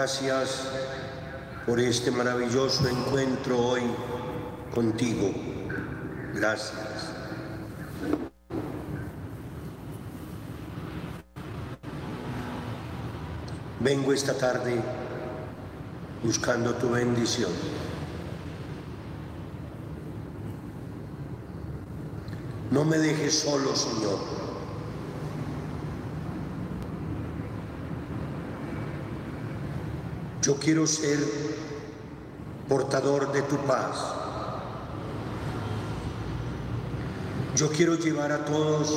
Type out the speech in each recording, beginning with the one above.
gracias por este maravilloso encuentro hoy contigo. Gracias. Vengo esta tarde buscando tu bendición. No me dejes solo, Señor. Yo quiero ser portador de tu paz. Yo quiero llevar a todos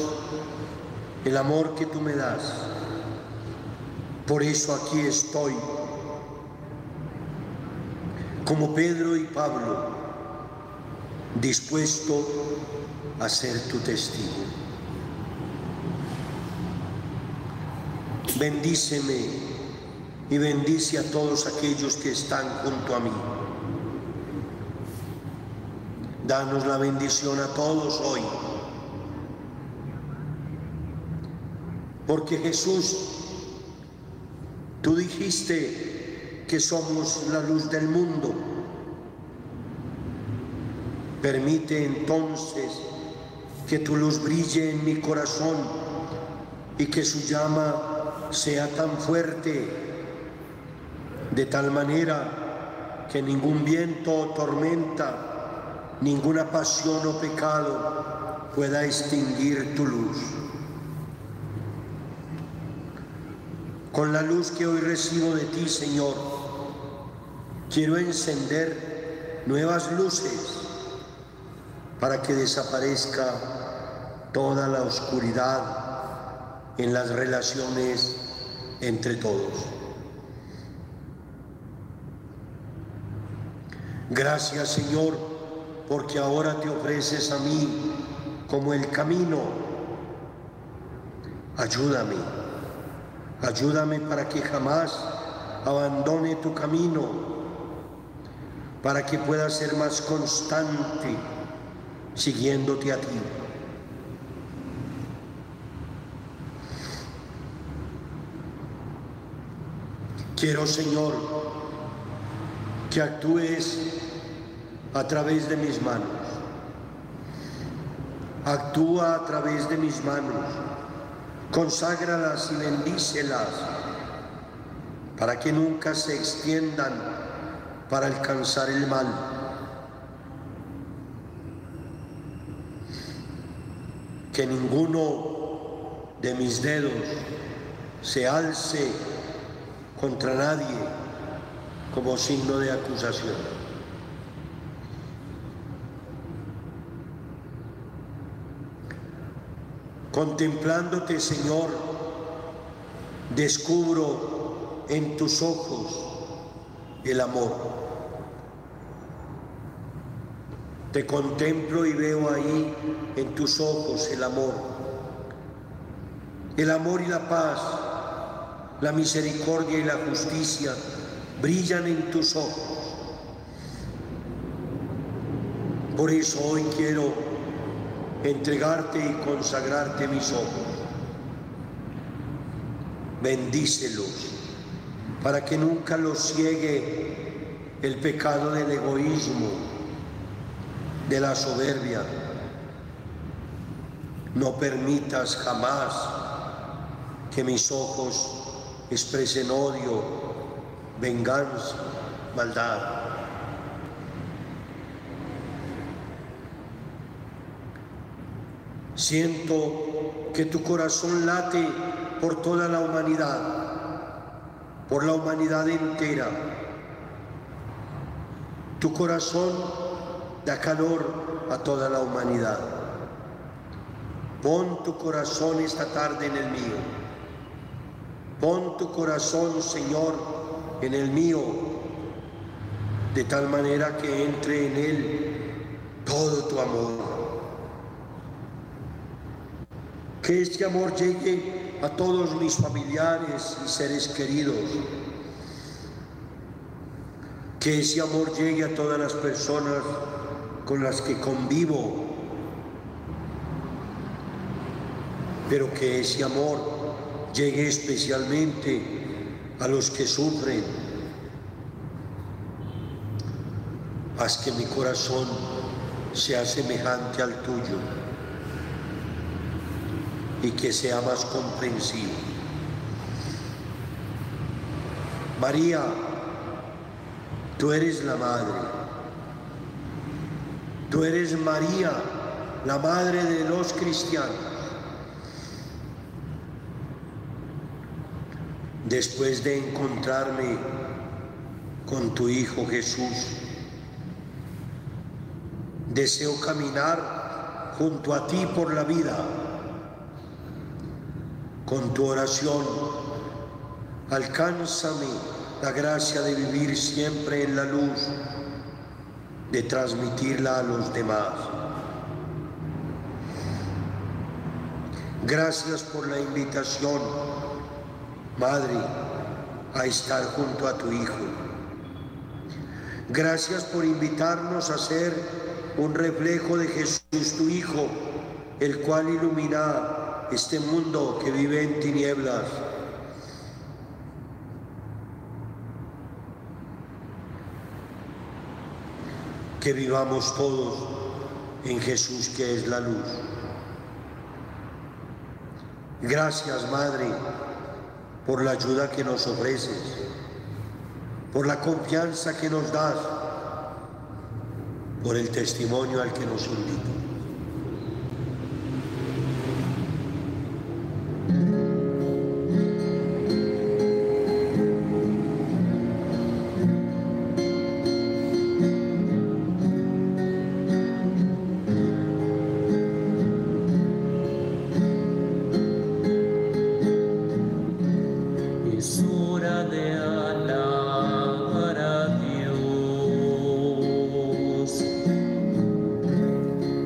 el amor que tú me das. Por eso aquí estoy, como Pedro y Pablo, dispuesto a ser tu testigo. Bendíceme y bendice a todos aquellos que están junto a mí. Danos la bendición a todos hoy. Porque Jesús, tú dijiste que somos la luz del mundo. Permite entonces que tu luz brille en mi corazón y que su llama sea tan fuerte de tal manera que ningún viento o tormenta, ninguna pasión o pecado pueda extinguir tu luz. Con la luz que hoy recibo de ti, Señor, quiero encender nuevas luces para que desaparezca toda la oscuridad en las relaciones entre todos. Gracias Señor, porque ahora te ofreces a mí como el camino. Ayúdame, ayúdame para que jamás abandone tu camino, para que pueda ser más constante siguiéndote a ti. Quiero, Señor, que actúes a través de mis manos. Actúa a través de mis manos. Conságralas y bendícelas para que nunca se extiendan para alcanzar el mal. Que ninguno de mis dedos se alce contra nadie como signo de acusación. Contemplándote, Señor, descubro en tus ojos el amor. Te contemplo y veo ahí en tus ojos el amor. El amor y la paz la misericordia y la justicia brillan en tus ojos. Por eso hoy quiero entregarte y consagrarte mis ojos. Bendícelos para que nunca los ciegue el pecado del egoísmo, de la soberbia. No permitas jamás que mis ojos expresen odio, venganza, maldad. Siento que tu corazón late por toda la humanidad, por la humanidad entera. Tu corazón da calor a toda la humanidad. Pon tu corazón esta tarde en el mío Pon tu corazón, Señor, en el mío, de tal manera que entre en él todo tu amor. Que este amor llegue a todos mis familiares y seres queridos. Que ese amor llegue a todas las personas con las que convivo. Pero que ese amor llegue especialmente a los que sufren. Haz que mi corazón sea semejante al tuyo y que sea más comprensivo. María, tú eres la madre. Tú eres María, la madre de los cristianos. Después de encontrarme con tu Hijo Jesús. Deseo caminar junto a ti por la vida. Con tu oración, alcánzame la gracia de vivir siempre en la luz, de transmitirla a los demás. Gracias por la invitación Madre, a estar junto a tu Hijo. Gracias por invitarnos a ser un reflejo de Jesús, tu Hijo, el cual ilumina este mundo que vive en tinieblas. Que vivamos todos en Jesús que es la luz. Gracias, Madre por la ayuda que nos ofreces, por la confianza que nos das, por el testimonio al que nos invitas.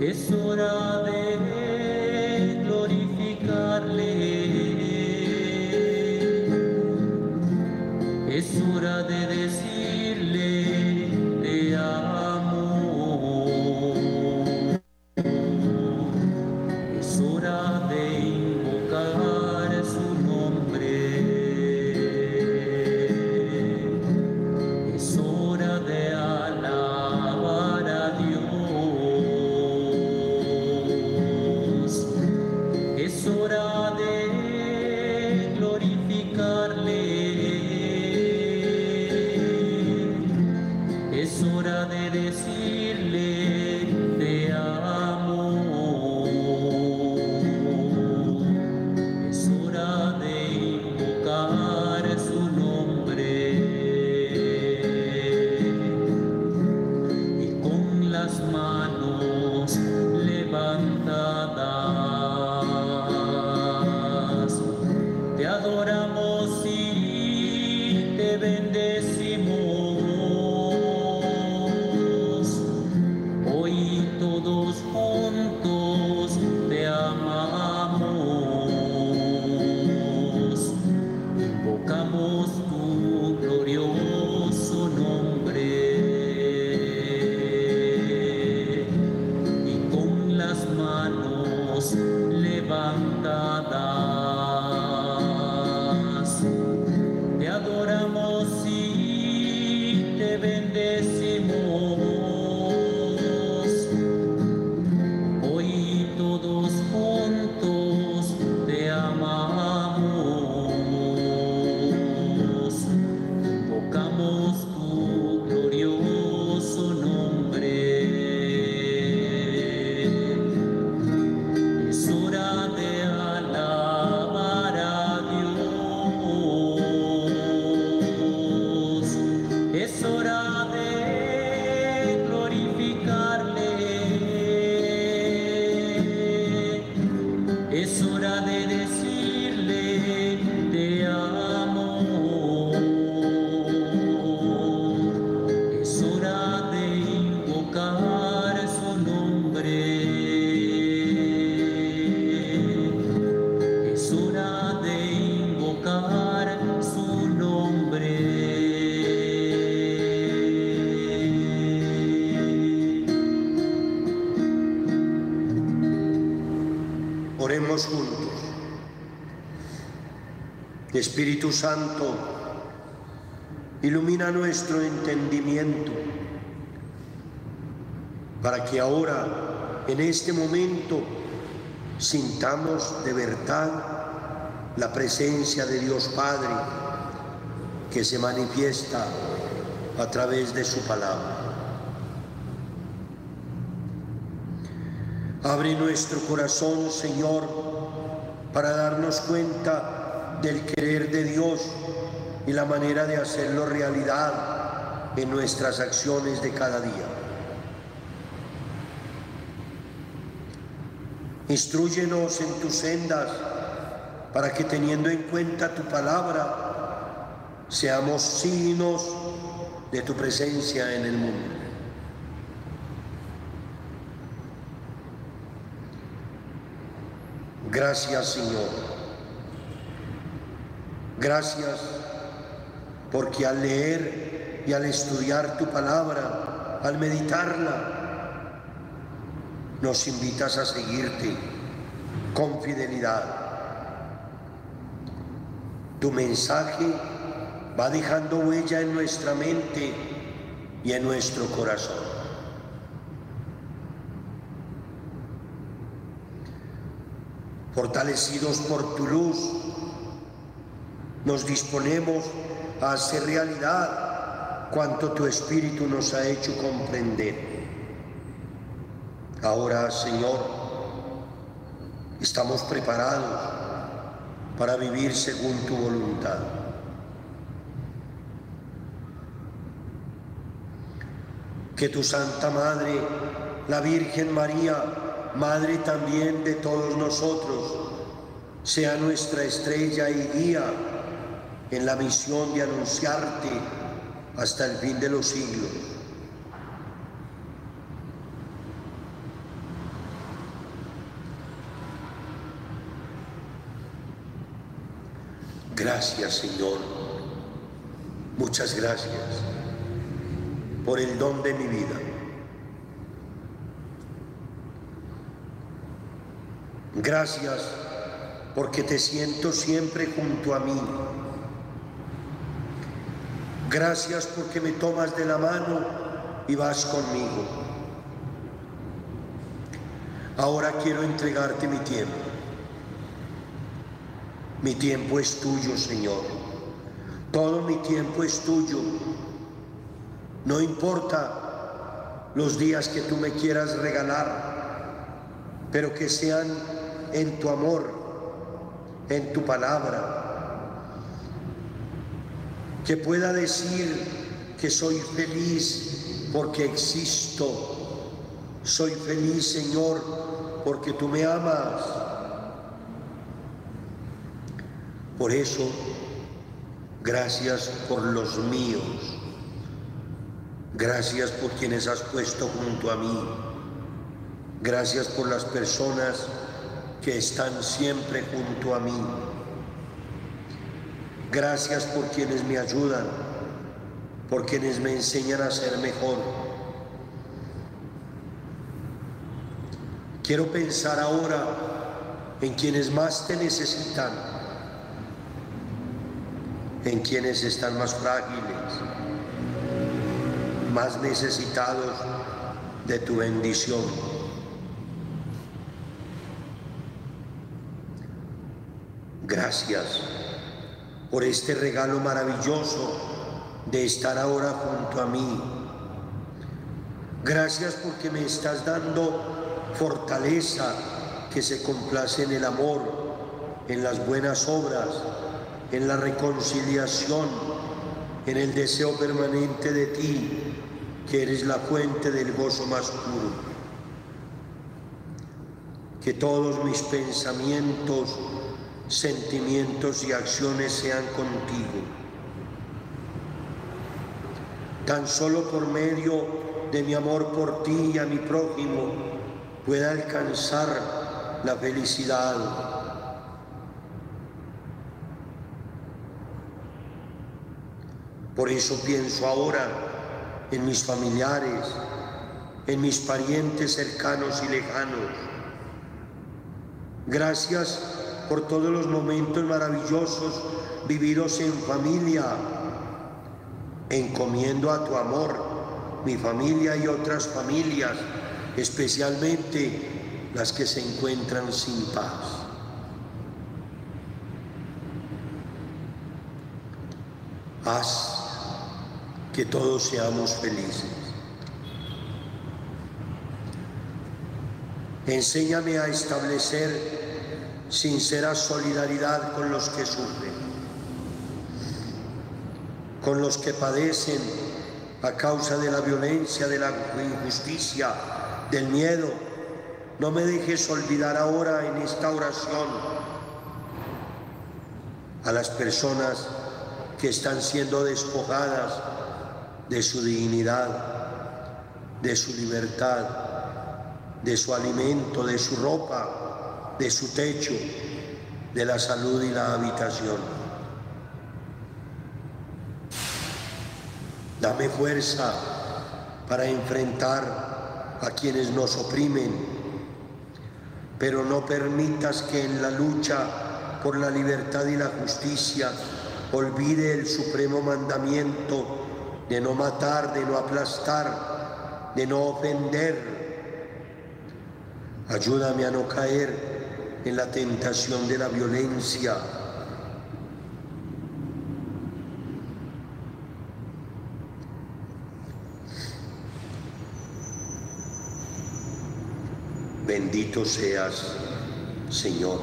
Kesura Espíritu Santo, ilumina nuestro entendimiento para que ahora, en este momento, sintamos de verdad la presencia de Dios Padre que se manifiesta a través de su palabra. Abre nuestro corazón, Señor, para darnos cuenta del querer de Dios y la manera de hacerlo realidad en nuestras acciones de cada día. Instruyenos en tus sendas para que teniendo en cuenta tu palabra, seamos signos de tu presencia en el mundo. Gracias Señor Gracias porque al leer y al estudiar tu palabra, al meditarla, nos invitas a seguirte con fidelidad. Tu mensaje va dejando huella en nuestra mente y en nuestro corazón. Fortalecidos por tu luz, nos disponemos a hacer realidad cuanto tu Espíritu nos ha hecho comprender. Ahora, Señor, estamos preparados para vivir según tu voluntad. Que tu Santa Madre, la Virgen María, Madre también de todos nosotros, sea nuestra estrella y guía en la misión de anunciarte hasta el fin de los siglos. Gracias Señor, muchas gracias por el don de mi vida. Gracias porque te siento siempre junto a mí. Gracias porque me tomas de la mano y vas conmigo. Ahora quiero entregarte mi tiempo. Mi tiempo es tuyo, Señor. Todo mi tiempo es tuyo. No importa los días que tú me quieras regalar, pero que sean en tu amor, en tu palabra. Que pueda decir que soy feliz porque existo. Soy feliz, Señor, porque tú me amas. Por eso, gracias por los míos. Gracias por quienes has puesto junto a mí. Gracias por las personas que están siempre junto a mí. Gracias por quienes me ayudan, por quienes me enseñan a ser mejor. Quiero pensar ahora en quienes más te necesitan, en quienes están más frágiles, más necesitados de tu bendición. Gracias por este regalo maravilloso de estar ahora junto a mí. Gracias porque me estás dando fortaleza que se complace en el amor, en las buenas obras, en la reconciliación, en el deseo permanente de ti, que eres la fuente del gozo más puro. Que todos mis pensamientos sentimientos y acciones sean contigo. Tan solo por medio de mi amor por ti y a mi prójimo pueda alcanzar la felicidad. Por eso pienso ahora en mis familiares, en mis parientes cercanos y lejanos. Gracias por todos los momentos maravillosos vividos en familia. Encomiendo a tu amor mi familia y otras familias, especialmente las que se encuentran sin paz. Haz que todos seamos felices. Enséñame a establecer sincera solidaridad con los que sufren, con los que padecen a causa de la violencia, de la injusticia, del miedo. No me dejes olvidar ahora en esta oración a las personas que están siendo despojadas de su dignidad, de su libertad, de su alimento, de su ropa, de su techo, de la salud y la habitación. Dame fuerza para enfrentar a quienes nos oprimen, pero no permitas que en la lucha por la libertad y la justicia olvide el supremo mandamiento de no matar, de no aplastar, de no ofender. Ayúdame a no caer en la tentación de la violencia. Bendito seas, Señor.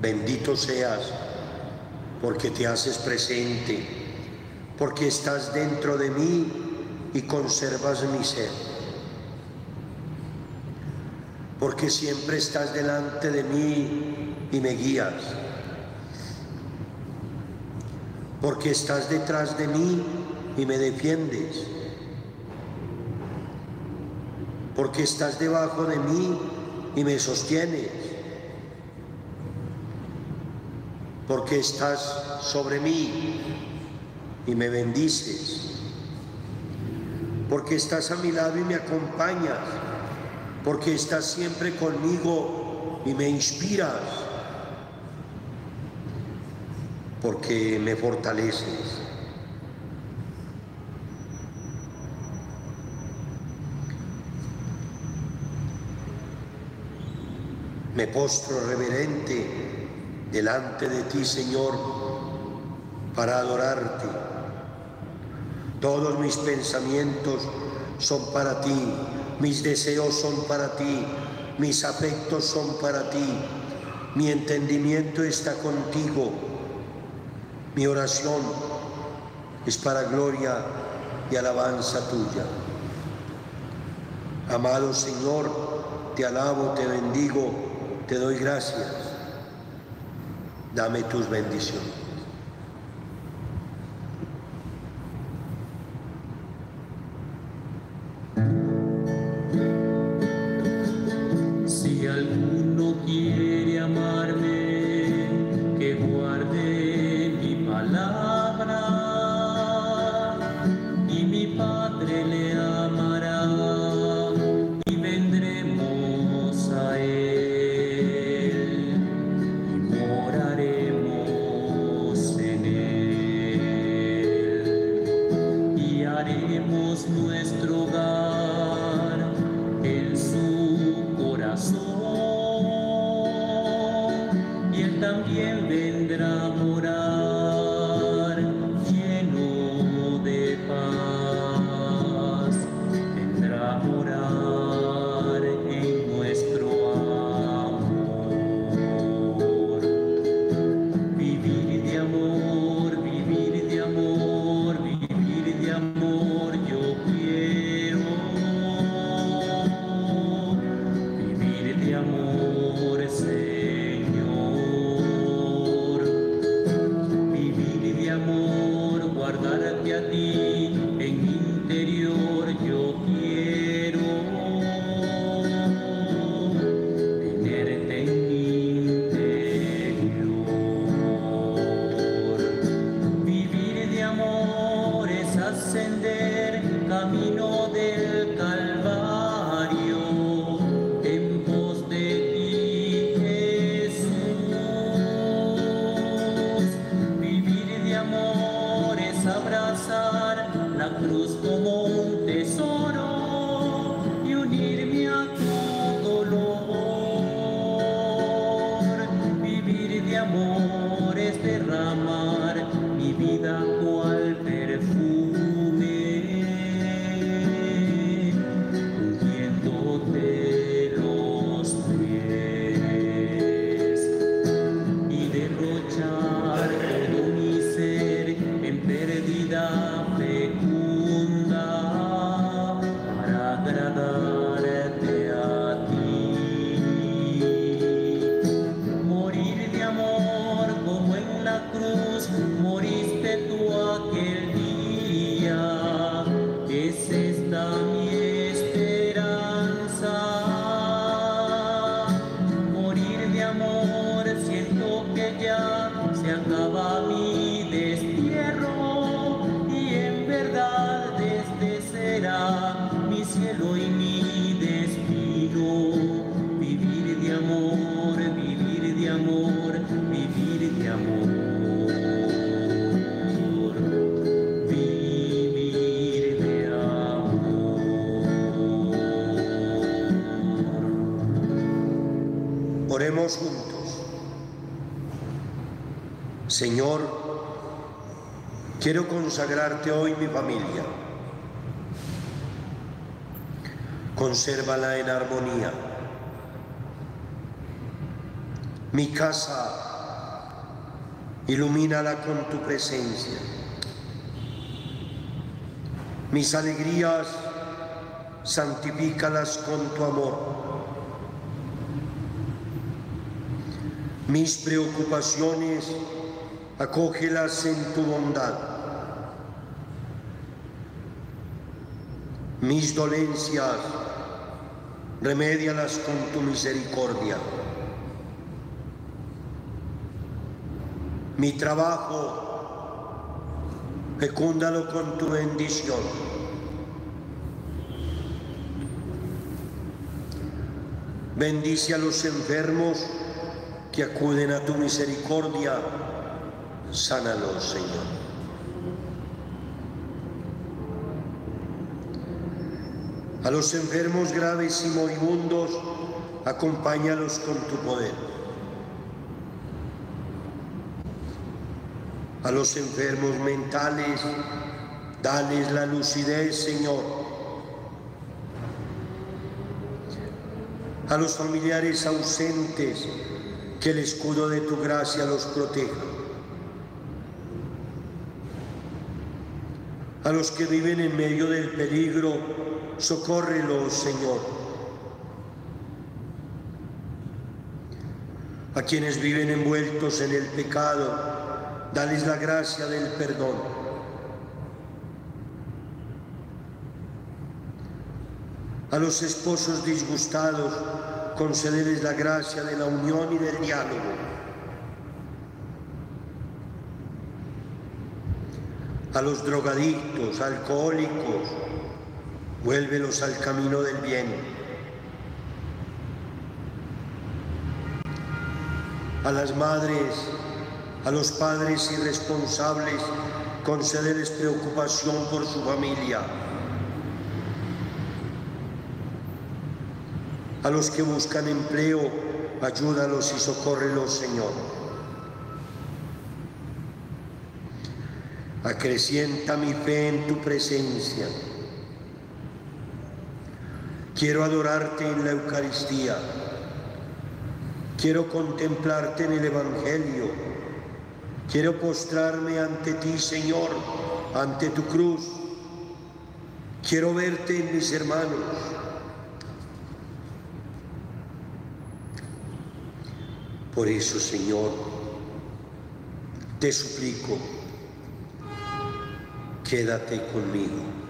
Bendito seas porque te haces presente porque estás dentro de mí y conservas mi ser. Porque siempre estás delante de mí y me guías. Porque estás detrás de mí y me defiendes. Porque estás debajo de mí y me sostienes. Porque estás sobre mí y me bendices, porque estás a mi lado y me acompañas, porque estás siempre conmigo y me inspiras, porque me fortaleces. Me postro reverente delante de ti, Señor, para adorarte. Todos mis pensamientos son para ti, mis deseos son para ti, mis afectos son para ti, mi entendimiento está contigo, mi oración es para gloria y alabanza tuya. Amado Señor, te alabo, te bendigo, te doy gracias. Dame tus bendiciones. Rabindra consagrarte hoy mi familia. Consérvala en armonía. Mi casa, ilumínala con tu presencia. Mis alegrías, santifícalas con tu amor. Mis preocupaciones, acógelas en tu bondad. Mis dolencias, remédialas con tu misericordia. Mi trabajo, fecúndalo con tu bendición. Bendice a los enfermos que acuden a tu misericordia. Sánalos, Señor. A los enfermos graves y moribundos, acompáñalos con tu poder. A los enfermos mentales, dales la lucidez, Señor. A los familiares ausentes, que el escudo de tu gracia los proteja. A los que viven en medio del peligro, socórrelos, Señor. A quienes viven envueltos en el pecado, dales la gracia del perdón. A los esposos disgustados, concederles la gracia de la unión y del diálogo. A los drogadictos, alcohólicos, vuélvelos al camino del bien. a las madres, a los padres irresponsables, concederles preocupación por su familia. A los que buscan empleo, ayúdalos y socórrelos, Señor. Acrecienta mi fe en tu presencia. Quiero adorarte en la Eucaristía Quiero contemplarte en el Evangelio. Quiero postrarme ante ti, Señor, ante tu cruz. Quiero verte en mis hermanos. Por eso, Señor, te suplico, quédate conmigo.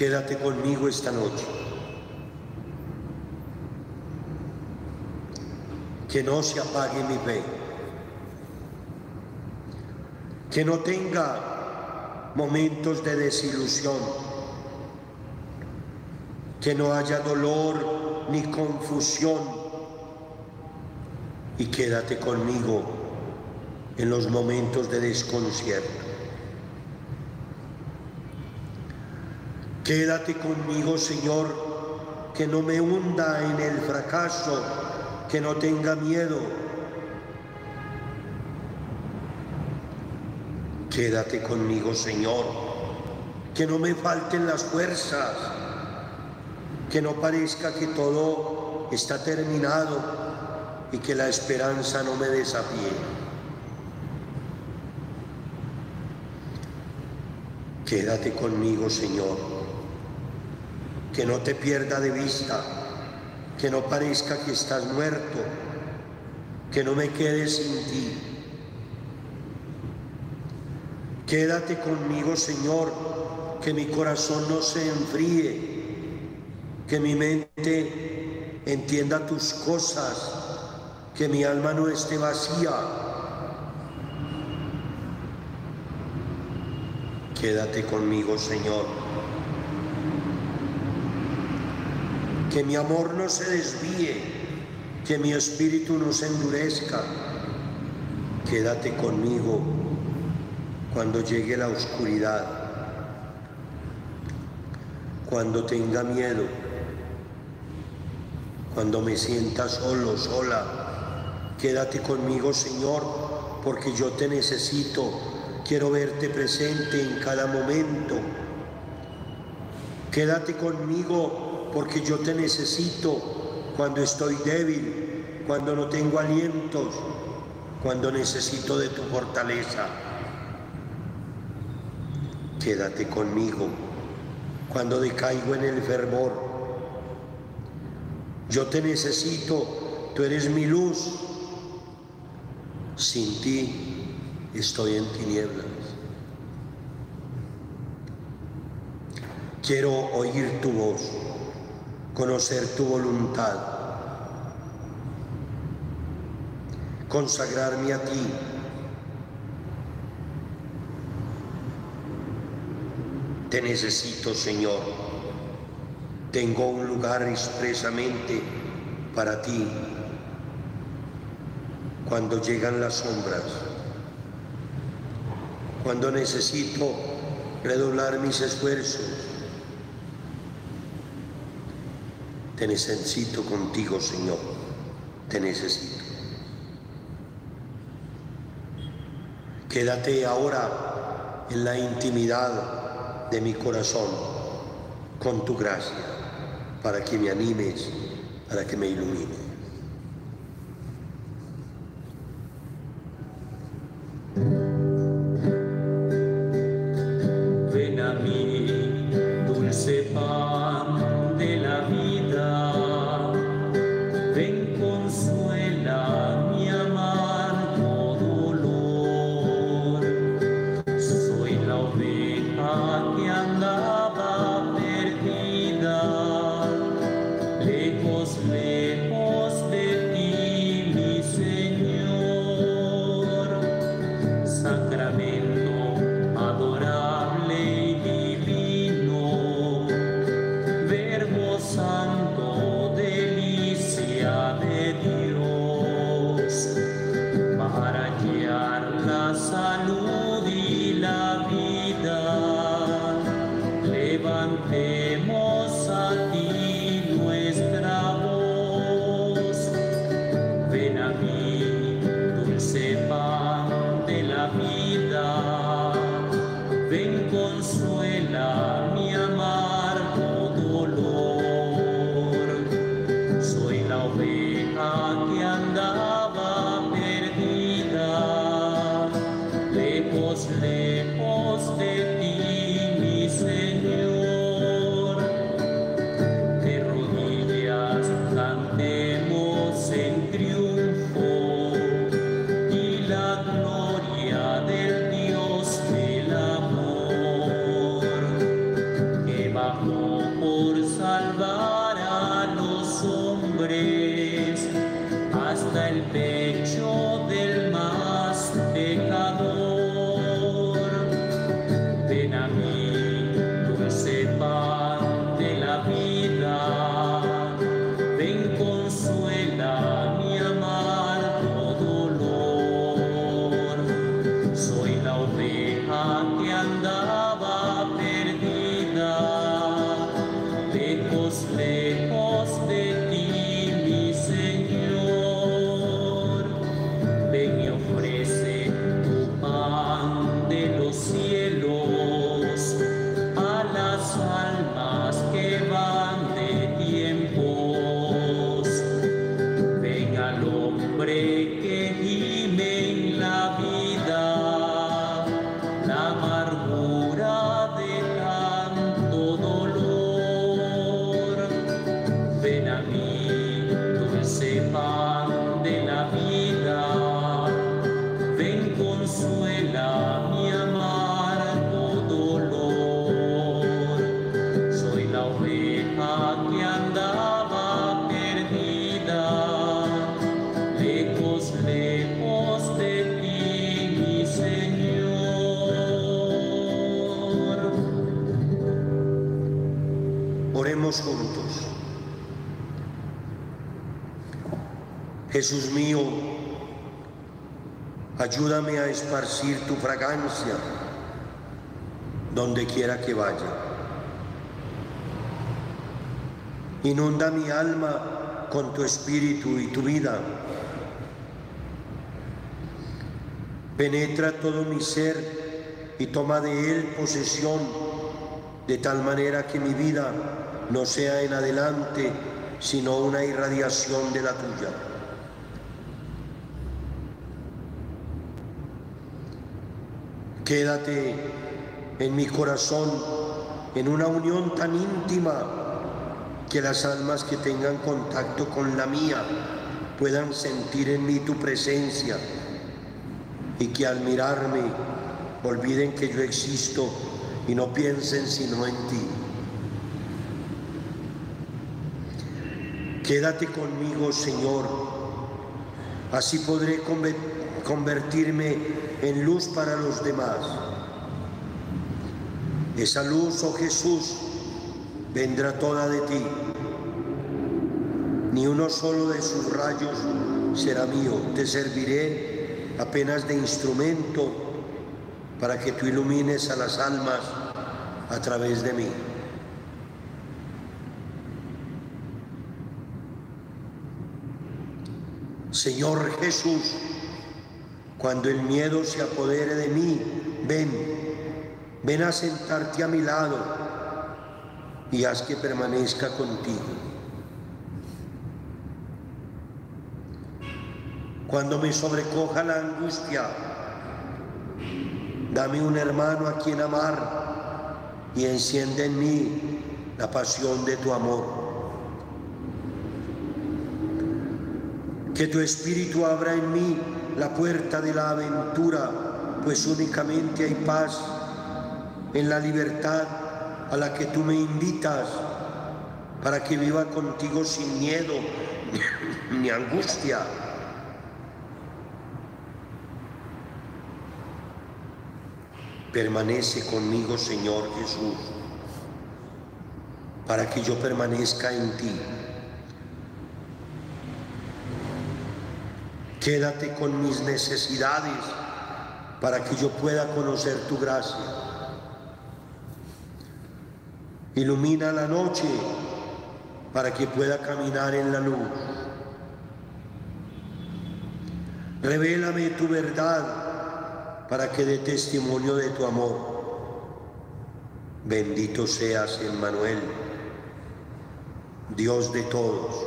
Quédate conmigo esta noche. que no se apague mi fe, que no tenga momentos de desilusión, que no haya dolor ni confusión y quédate conmigo en los momentos de desconcierto. Quédate conmigo, Señor, que no me hunda en el fracaso que no tenga miedo. Quédate conmigo, Señor, que no me falten las fuerzas, que no parezca que todo está terminado y que la esperanza no me desafíe. Quédate conmigo, Señor, que no te pierda de vista que no parezca que estás muerto, que no me quede sin ti. Quédate conmigo, Señor, que mi corazón no se enfríe, que mi mente entienda tus cosas, que mi alma no esté vacía. Quédate conmigo, Señor. Que mi amor no se desvíe, que mi espíritu no se endurezca. Quédate conmigo cuando llegue la oscuridad, cuando tenga miedo, cuando me sienta solo, sola. Quédate conmigo, Señor, porque yo te necesito. Quiero verte presente en cada momento. Quédate conmigo porque yo te necesito cuando estoy débil, cuando no tengo alientos, cuando necesito de tu fortaleza. Quédate conmigo cuando decaigo en el fervor. Yo te necesito, tú eres mi luz. Sin ti estoy en tinieblas. Quiero oír tu voz conocer tu voluntad, consagrarme a ti. Te necesito, Señor. Tengo un lugar expresamente para ti. Cuando llegan las sombras, cuando necesito redoblar mis esfuerzos, Te necesito contigo, Señor. Te necesito. Quédate ahora en la intimidad de mi corazón con tu gracia para que me animes, para que me ilumines. Jesús mío, ayúdame a esparcir tu fragancia donde quiera que vaya. Inunda mi alma con tu espíritu y tu vida. Penetra todo mi ser y toma de él posesión de tal manera que mi vida no sea en adelante, sino una irradiación de la tuya. Quédate en mi corazón en una unión tan íntima que las almas que tengan contacto con la mía puedan sentir en mí tu presencia y que al mirarme olviden que yo existo y no piensen sino en ti. Quédate conmigo, Señor. Así podré convertirme en luz para los demás. Esa luz, oh Jesús, vendrá toda de ti. Ni uno solo de sus rayos será mío. Te serviré apenas de instrumento para que tú ilumines a las almas a través de mí. Señor Jesús, cuando el miedo se apodere de mí, ven, ven a sentarte a mi lado y haz que permanezca contigo. Cuando me sobrecoja la angustia, dame un hermano a quien amar y enciende en mí la pasión de tu amor. Que tu espíritu abra en mí la puerta de la aventura, pues únicamente hay paz en la libertad a la que tú me invitas para que viva contigo sin miedo ni angustia. Permanece conmigo, Señor Jesús, para que yo permanezca en ti. Quédate con mis necesidades para que yo pueda conocer tu gracia. Ilumina la noche para que pueda caminar en la luz. Revélame tu verdad para que dé testimonio de tu amor. Bendito seas, Emmanuel, Dios de todos,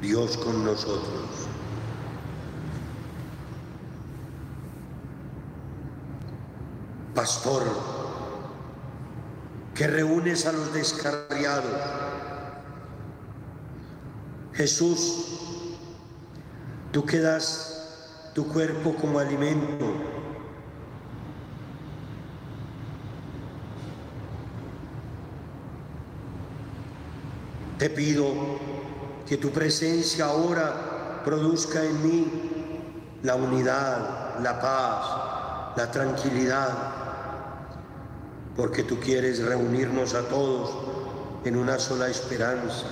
Dios con nosotros. Pastor, que reúnes a los descarriados. Jesús, tú que das tu cuerpo como alimento. Te pido que tu presencia ahora produzca en mí la unidad, la paz, la tranquilidad, porque tú quieres reunirnos a todos en una sola esperanza.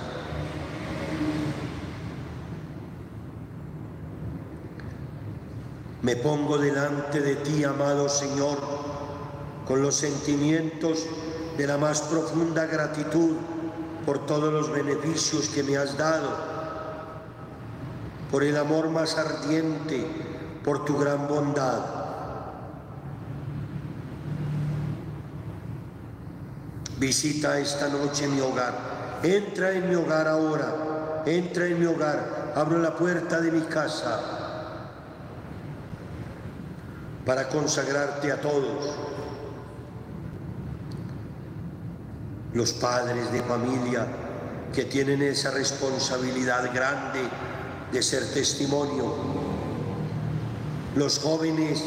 Me pongo delante de ti, amado Señor, con los sentimientos de la más profunda gratitud por todos los beneficios que me has dado, por el amor más ardiente, por tu gran bondad. Visita esta noche mi hogar. Entra en mi hogar ahora. Entra en mi hogar. Abro la puerta de mi casa para consagrarte a todos. Los padres de familia que tienen esa responsabilidad grande de ser testimonio. Los jóvenes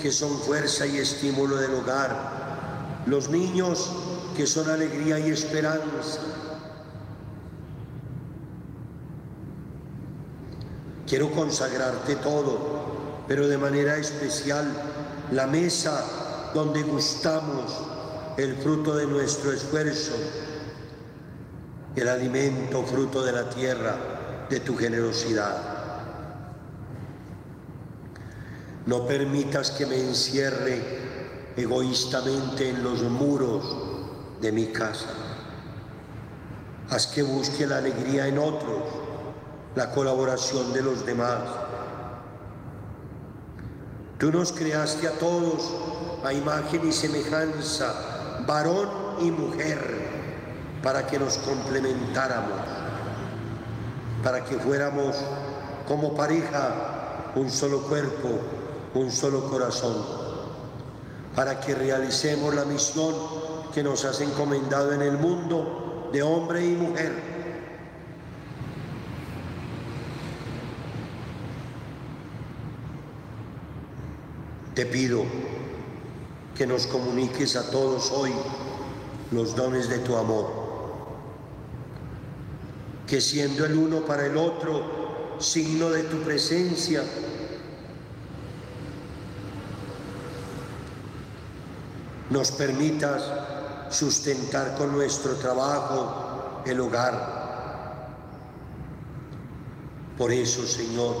que son fuerza y estímulo del hogar. Los niños que son alegría y esperanza. Quiero consagrarte todo, pero de manera especial la mesa donde gustamos el fruto de nuestro esfuerzo, el alimento fruto de la tierra, de tu generosidad. No permitas que me encierre egoístamente en los muros de mi casa. Haz que busque la alegría en otros, la colaboración de los demás. Tú nos creaste a todos a imagen y semejanza, varón y mujer, para que nos complementáramos, para que fuéramos como pareja un solo cuerpo, un solo corazón, para que realicemos la misión que nos has encomendado en el mundo de hombre y mujer. Te pido que nos comuniques a todos hoy los dones de tu amor, que siendo el uno para el otro signo de tu presencia, nos permitas sustentar con nuestro trabajo el hogar. Por eso, Señor,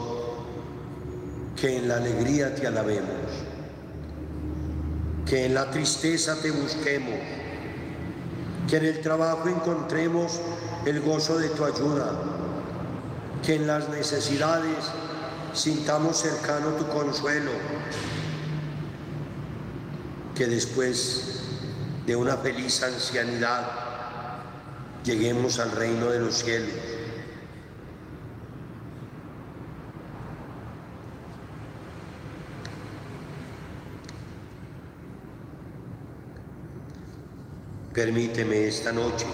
que en la alegría te alabemos, que en la tristeza te busquemos, que en el trabajo encontremos el gozo de tu ayuda, que en las necesidades sintamos cercano tu consuelo, que después de una feliz ancianidad lleguemos al reino de los cielos. Permíteme esta noche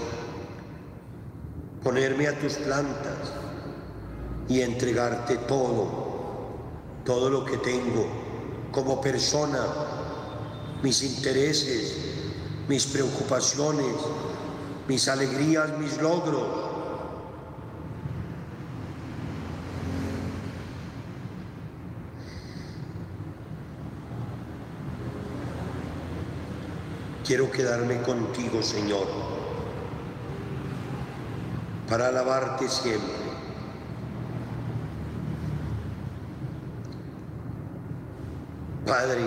ponerme a tus plantas y entregarte todo, todo lo que tengo como persona, mis intereses, mis preocupaciones, mis alegrías, mis logros. Quiero quedarme contigo, Señor, para alabarte siempre. Padre,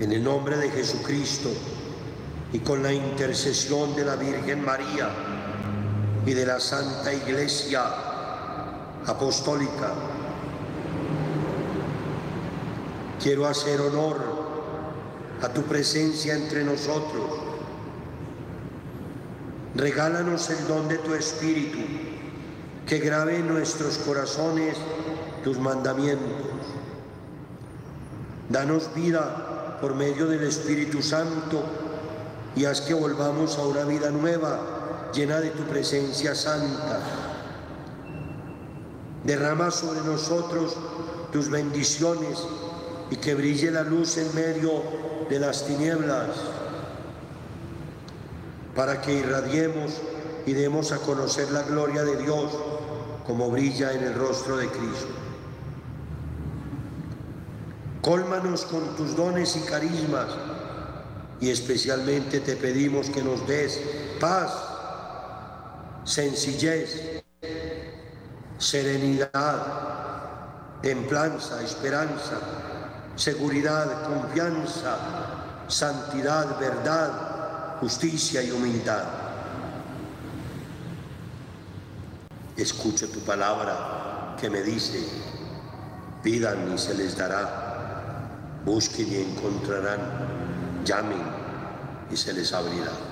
en el nombre de Jesucristo y con la intercesión de la Virgen María y de la Santa Iglesia Apostólica, quiero hacer honor a tu presencia entre nosotros. Regálanos el don de tu Espíritu, que grabe en nuestros corazones tus mandamientos. Danos vida por medio del Espíritu Santo y haz que volvamos a una vida nueva, llena de tu presencia santa. Derrama sobre nosotros tus bendiciones y que brille la luz en medio de las tinieblas, para que irradiemos y demos a conocer la gloria de Dios como brilla en el rostro de Cristo. Cólmanos con tus dones y carismas y especialmente te pedimos que nos des paz, sencillez, serenidad, templanza, esperanza, seguridad, confianza, santidad, verdad, justicia y humildad. Escucho tu palabra que me dice, pidan y se les dará, busquen y encontrarán, llamen y se les abrirá.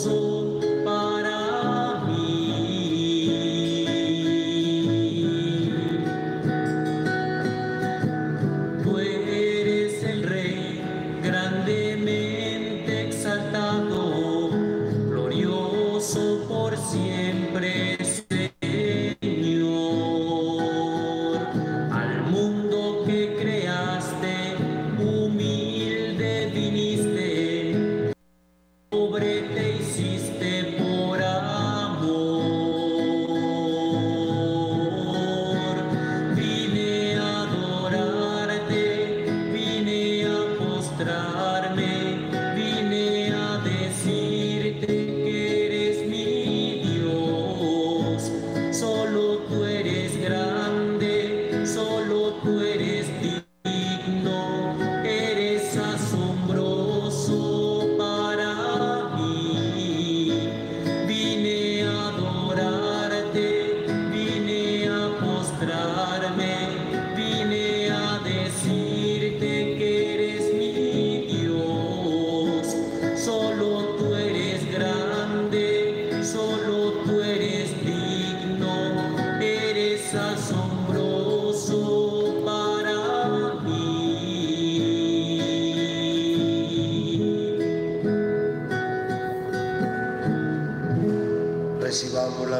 Solo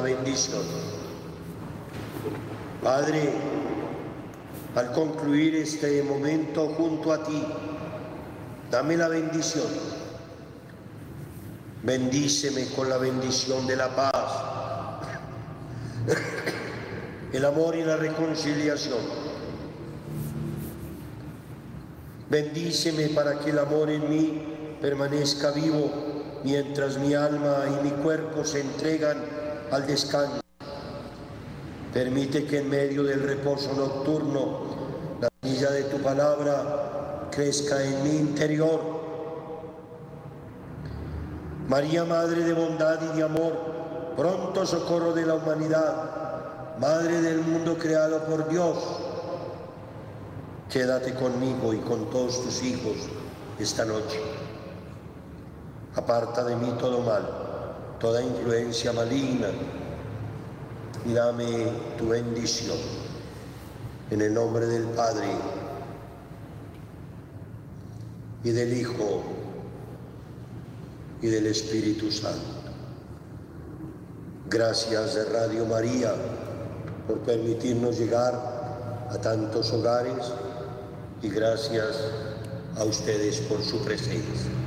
bendición. Padre, al concluir este momento junto a ti, dame la bendición. Bendíceme con la bendición de la paz, el amor y la reconciliación. Bendíceme para que el amor en mí permanezca vivo mientras mi alma y mi cuerpo se entregan al descanso. Permite que en medio del reposo nocturno la semilla de tu palabra crezca en mi interior. María, Madre de bondad y de amor, pronto socorro de la humanidad, Madre del mundo creado por Dios, quédate conmigo y con todos tus hijos esta noche. Aparta de mí todo mal, toda influencia maligna y dame tu bendición. En el nombre del Padre y del Hijo y del Espíritu Santo. Gracias de Radio María por permitirnos llegar a tantos hogares y gracias a ustedes por su presencia.